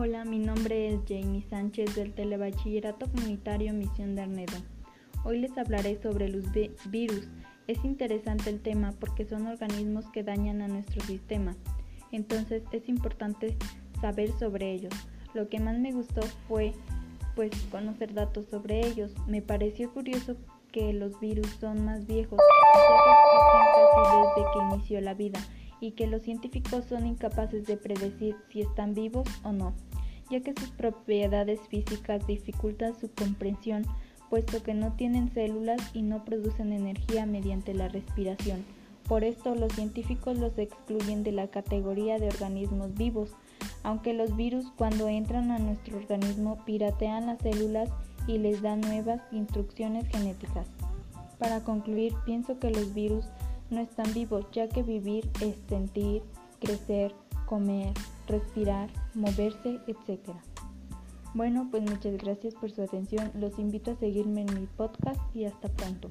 Hola, mi nombre es Jamie Sánchez del Telebachillerato Comunitario Misión de Arnedo. Hoy les hablaré sobre los virus. Es interesante el tema porque son organismos que dañan a nuestro sistema, entonces es importante saber sobre ellos. Lo que más me gustó fue pues conocer datos sobre ellos. Me pareció curioso que los virus son más viejos, ya que existen casi desde que inició la vida y que los científicos son incapaces de predecir si están vivos o no, ya que sus propiedades físicas dificultan su comprensión, puesto que no tienen células y no producen energía mediante la respiración. Por esto los científicos los excluyen de la categoría de organismos vivos, aunque los virus cuando entran a nuestro organismo piratean las células y les dan nuevas instrucciones genéticas. Para concluir, pienso que los virus no están vivos, ya que vivir es sentir, crecer, comer, respirar, moverse, etc. Bueno, pues muchas gracias por su atención. Los invito a seguirme en mi podcast y hasta pronto.